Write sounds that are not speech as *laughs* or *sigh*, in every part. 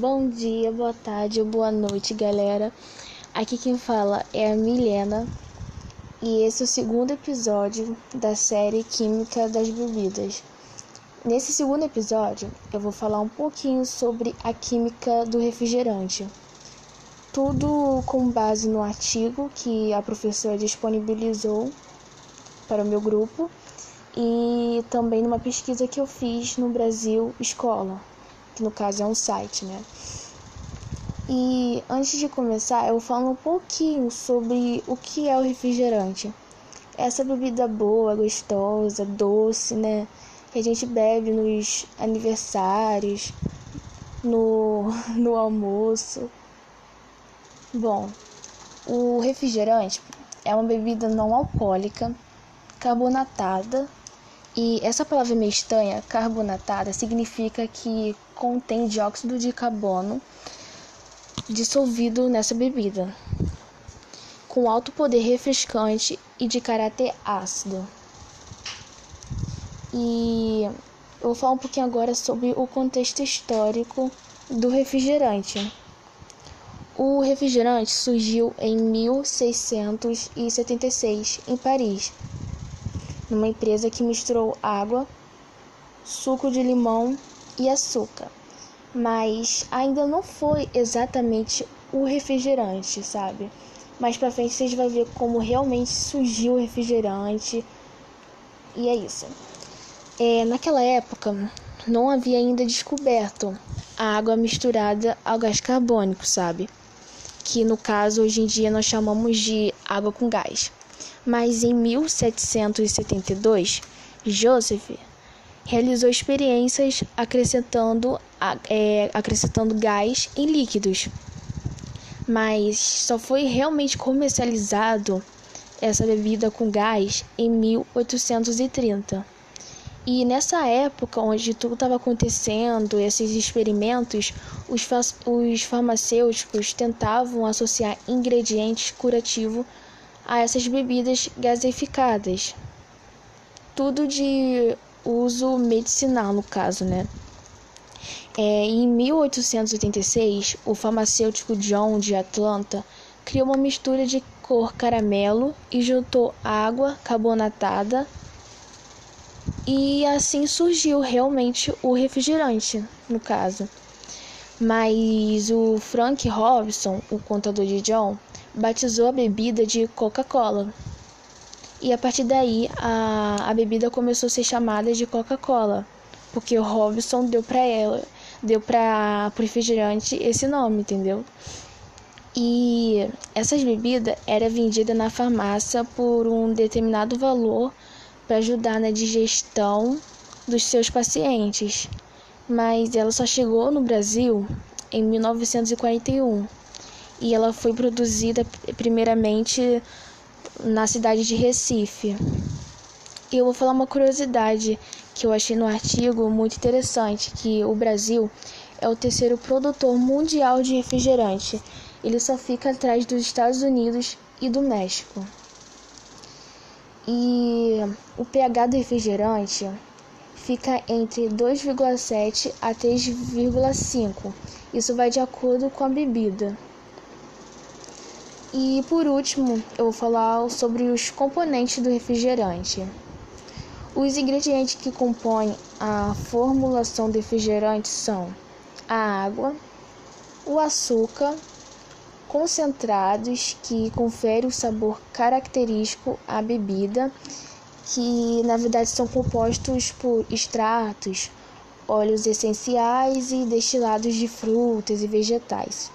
Bom dia, boa tarde, boa noite, galera. Aqui quem fala é a Milena e esse é o segundo episódio da série Química das Bebidas. Nesse segundo episódio, eu vou falar um pouquinho sobre a química do refrigerante. Tudo com base no artigo que a professora disponibilizou para o meu grupo e também numa pesquisa que eu fiz no Brasil Escola que no caso é um site, né? E antes de começar, eu falar um pouquinho sobre o que é o refrigerante. Essa bebida boa, gostosa, doce, né? Que a gente bebe nos aniversários, no, *laughs* no almoço. Bom, o refrigerante é uma bebida não alcoólica, carbonatada e essa palavra meio estranha, carbonatada, significa que contém dióxido de carbono dissolvido nessa bebida, com alto poder refrescante e de caráter ácido. E eu vou falar um pouquinho agora sobre o contexto histórico do refrigerante. O refrigerante surgiu em 1676 em Paris numa empresa que misturou água, suco de limão e açúcar. Mas ainda não foi exatamente o refrigerante, sabe? Mais pra frente vocês vão ver como realmente surgiu o refrigerante. E é isso. É, naquela época, não havia ainda descoberto a água misturada ao gás carbônico, sabe? Que no caso hoje em dia nós chamamos de água com gás mas em 1772 Joseph realizou experiências acrescentando, é, acrescentando gás em líquidos, mas só foi realmente comercializado essa bebida com gás em 1830. E nessa época, onde tudo estava acontecendo, esses experimentos, os, os farmacêuticos tentavam associar ingredientes curativos a essas bebidas gaseificadas. Tudo de uso medicinal, no caso, né? É, em 1886, o farmacêutico John de Atlanta criou uma mistura de cor caramelo e juntou água carbonatada e assim surgiu realmente o refrigerante, no caso. Mas o Frank Robson, o contador de John, batizou a bebida de Coca-Cola. E a partir daí a, a bebida começou a ser chamada de Coca-Cola, porque o Robson deu para ela, deu para o refrigerante esse nome, entendeu? E essas bebidas era vendida na farmácia por um determinado valor para ajudar na digestão dos seus pacientes. Mas ela só chegou no Brasil em 1941 e ela foi produzida primeiramente na cidade de Recife. E eu vou falar uma curiosidade que eu achei no artigo muito interessante, que o Brasil é o terceiro produtor mundial de refrigerante. Ele só fica atrás dos Estados Unidos e do México. E o pH do refrigerante fica entre 2,7 a 3,5. Isso vai de acordo com a bebida. E por último, eu vou falar sobre os componentes do refrigerante. Os ingredientes que compõem a formulação do refrigerante são a água, o açúcar, concentrados que conferem o sabor característico à bebida, que na verdade são compostos por extratos, óleos essenciais e destilados de frutas e vegetais.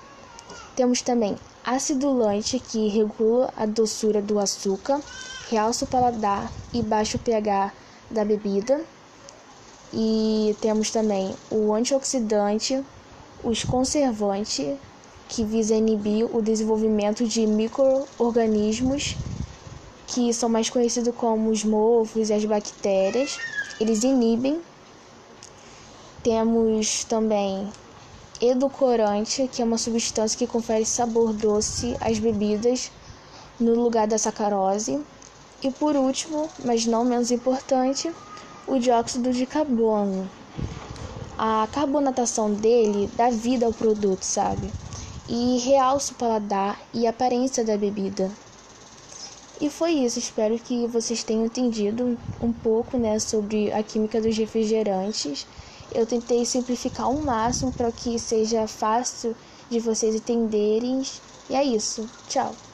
Temos também acidulante que regula a doçura do açúcar, realça o paladar e baixa o pH da bebida. E temos também o antioxidante, os conservantes, que visa inibir o desenvolvimento de micro-organismos que são mais conhecidos como os mofos e as bactérias. Eles inibem. Temos também edulcorante, que é uma substância que confere sabor doce às bebidas no lugar da sacarose. E por último, mas não menos importante, o dióxido de carbono, a carbonatação dele dá vida ao produto, sabe? E realça o paladar e a aparência da bebida. E foi isso, espero que vocês tenham entendido um pouco né, sobre a química dos refrigerantes. Eu tentei simplificar ao máximo para que seja fácil de vocês entenderem. E é isso. Tchau.